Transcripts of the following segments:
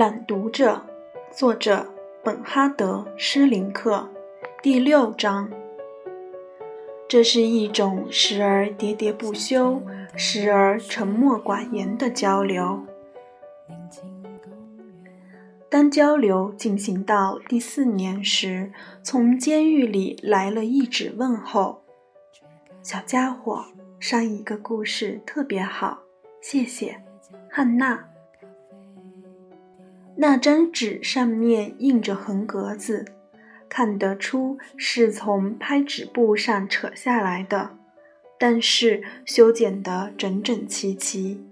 朗读者，作者本哈德·施林克，第六章。这是一种时而喋喋不休，时而沉默寡言的交流。当交流进行到第四年时，从监狱里来了一纸问候：“小家伙，上一个故事特别好，谢谢，汉娜。”那张纸上面印着横格子，看得出是从拍纸布上扯下来的，但是修剪得整整齐齐。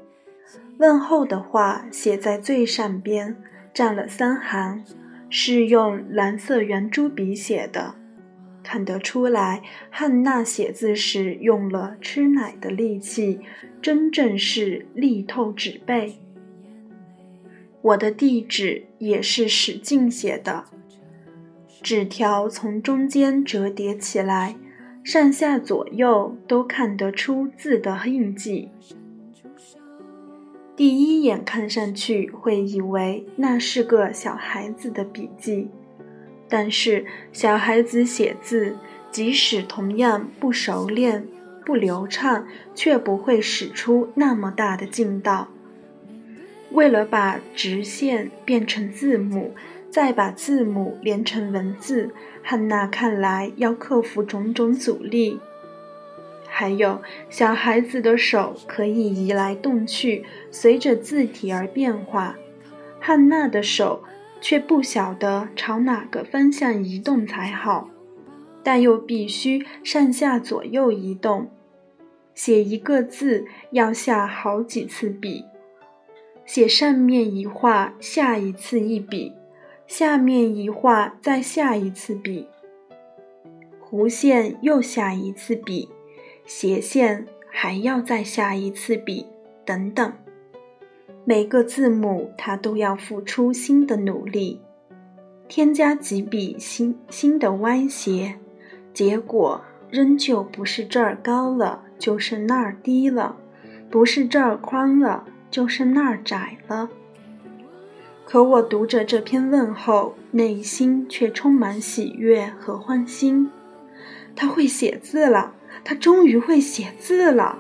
问候的话写在最上边，占了三行，是用蓝色圆珠笔写的，看得出来汉娜写字时用了吃奶的力气，真正是力透纸背。我的地址也是使劲写的，纸条从中间折叠起来，上下左右都看得出字的印记。第一眼看上去会以为那是个小孩子的笔记，但是小孩子写字，即使同样不熟练、不流畅，却不会使出那么大的劲道。为了把直线变成字母，再把字母连成文字，汉娜看来要克服种种阻力。还有，小孩子的手可以移来动去，随着字体而变化，汉娜的手却不晓得朝哪个方向移动才好，但又必须上下左右移动。写一个字要下好几次笔。写上面一画，下一次一笔；下面一画，再下一次笔；弧线又下一次笔；斜线还要再下一次笔，等等。每个字母，它都要付出新的努力，添加几笔新新的歪斜，结果仍旧不是这儿高了，就是那儿低了；不是这儿宽了。就是那儿窄了。可我读着这篇问候，内心却充满喜悦和欢欣。他会写字了，他终于会写字了。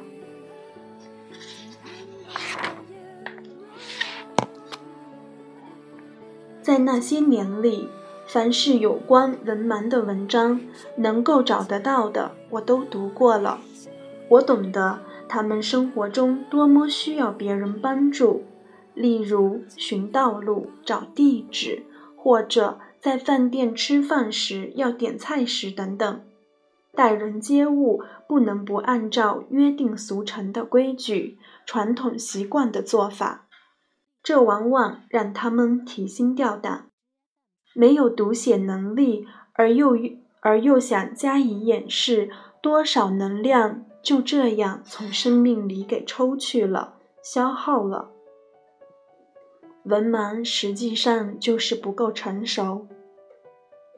在那些年里，凡是有关文盲的文章，能够找得到的，我都读过了。我懂得。他们生活中多么需要别人帮助，例如寻道路、找地址，或者在饭店吃饭时要点菜时等等。待人接物不能不按照约定俗成的规矩、传统习惯的做法，这往往让他们提心吊胆。没有读写能力而又而又想加以掩饰，多少能量？就这样从生命里给抽去了，消耗了。文盲实际上就是不够成熟。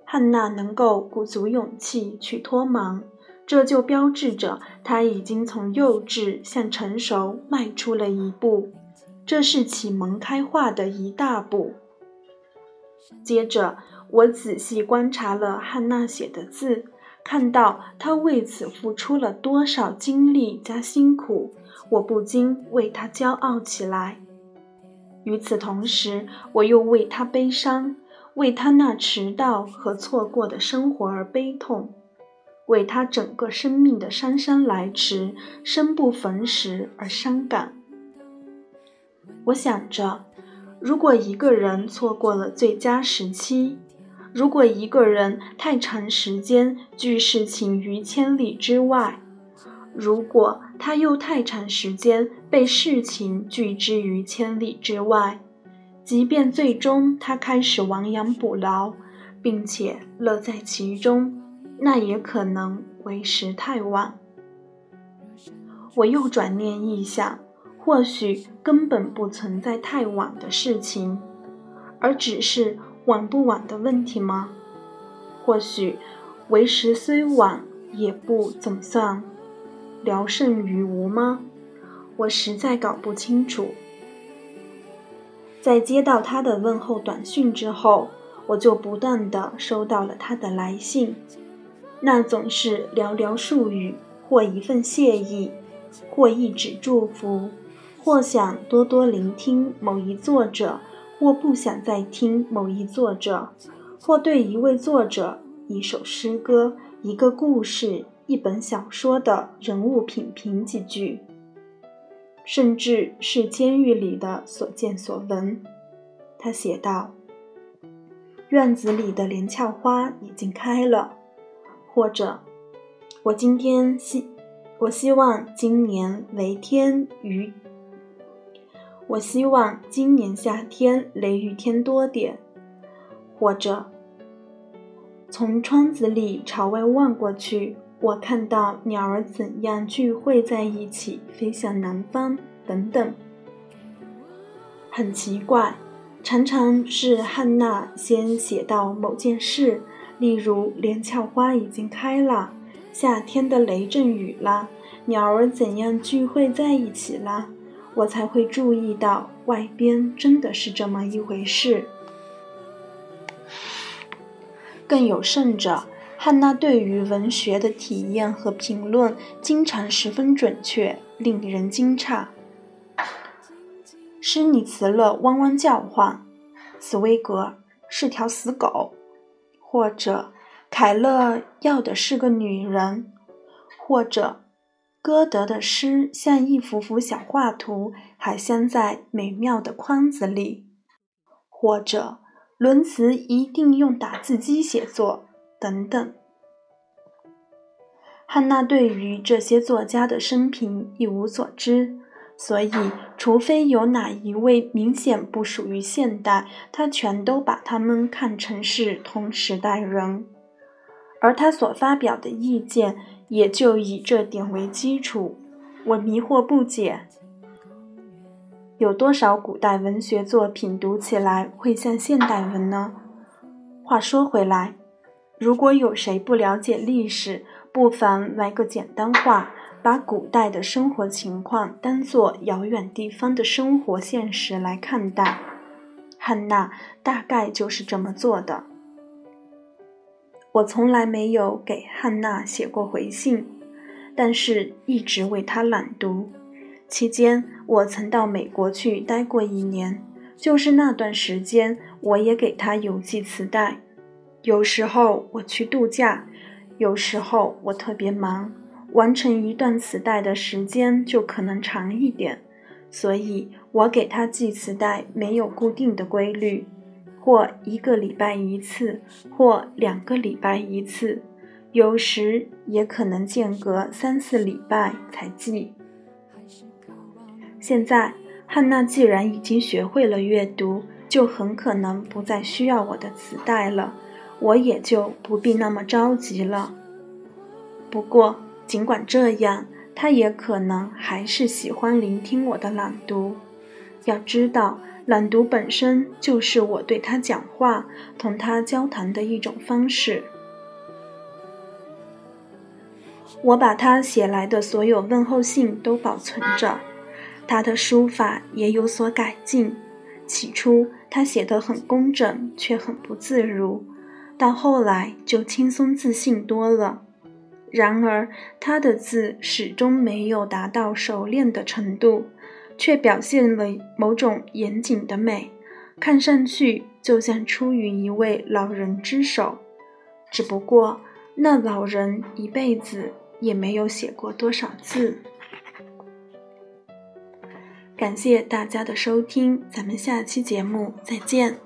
汉娜能够鼓足勇气去脱盲，这就标志着她已经从幼稚向成熟迈出了一步，这是启蒙开化的一大步。接着，我仔细观察了汉娜写的字。看到他为此付出了多少精力加辛苦，我不禁为他骄傲起来。与此同时，我又为他悲伤，为他那迟到和错过的生活而悲痛，为他整个生命的姗姗来迟、生不逢时而伤感。我想着，如果一个人错过了最佳时期，如果一个人太长时间拒事情于千里之外，如果他又太长时间被事情拒之于千里之外，即便最终他开始亡羊补牢，并且乐在其中，那也可能为时太晚。我又转念一想，或许根本不存在太晚的事情，而只是。晚不晚的问题吗？或许为时虽晚，也不总算聊胜于无吗？我实在搞不清楚。在接到他的问候短讯之后，我就不断的收到了他的来信，那总是寥寥数语，或一份谢意，或一纸祝福，或想多多聆听某一作者，或不想再听某一作者，或对一位作者、一首诗歌、一个故事、一本小说的人物品评几句。甚至是监狱里的所见所闻，他写道：“院子里的连翘花已经开了。”或者，“我今天希我希望今年雷天雨，我希望今年夏天雷雨天多点。”或者，“从窗子里朝外望过去。”我看到鸟儿怎样聚会在一起，飞向南方，等等。很奇怪，常常是汉娜先写到某件事，例如连翘花已经开了，夏天的雷阵雨了，鸟儿怎样聚会在一起了，我才会注意到外边真的是这么一回事。更有甚者。汉娜对于文学的体验和评论经常十分准确，令人惊诧。施尼茨勒汪汪叫唤，茨威格是条死狗，或者凯勒要的是个女人，或者歌德的诗像一幅幅小画图，还镶在美妙的框子里，或者伦茨一定用打字机写作。等等，汉娜对于这些作家的生平一无所知，所以除非有哪一位明显不属于现代，他全都把他们看成是同时代人，而他所发表的意见也就以这点为基础。我迷惑不解，有多少古代文学作品读起来会像现代文呢？话说回来。如果有谁不了解历史，不妨来个简单化，把古代的生活情况当作遥远地方的生活现实来看待。汉娜大概就是这么做的。我从来没有给汉娜写过回信，但是一直为她朗读。期间，我曾到美国去待过一年，就是那段时间，我也给她邮寄磁带。有时候我去度假，有时候我特别忙，完成一段磁带的时间就可能长一点，所以我给她寄磁带没有固定的规律，或一个礼拜一次，或两个礼拜一次，有时也可能间隔三四礼拜才记。现在汉娜既然已经学会了阅读，就很可能不再需要我的磁带了。我也就不必那么着急了。不过，尽管这样，他也可能还是喜欢聆听我的朗读。要知道，朗读本身就是我对他讲话、同他交谈的一种方式。我把他写来的所有问候信都保存着，他的书法也有所改进。起初，他写得很工整，却很不自如。到后来就轻松自信多了，然而他的字始终没有达到熟练的程度，却表现了某种严谨的美，看上去就像出于一位老人之手。只不过那老人一辈子也没有写过多少字。感谢大家的收听，咱们下期节目再见。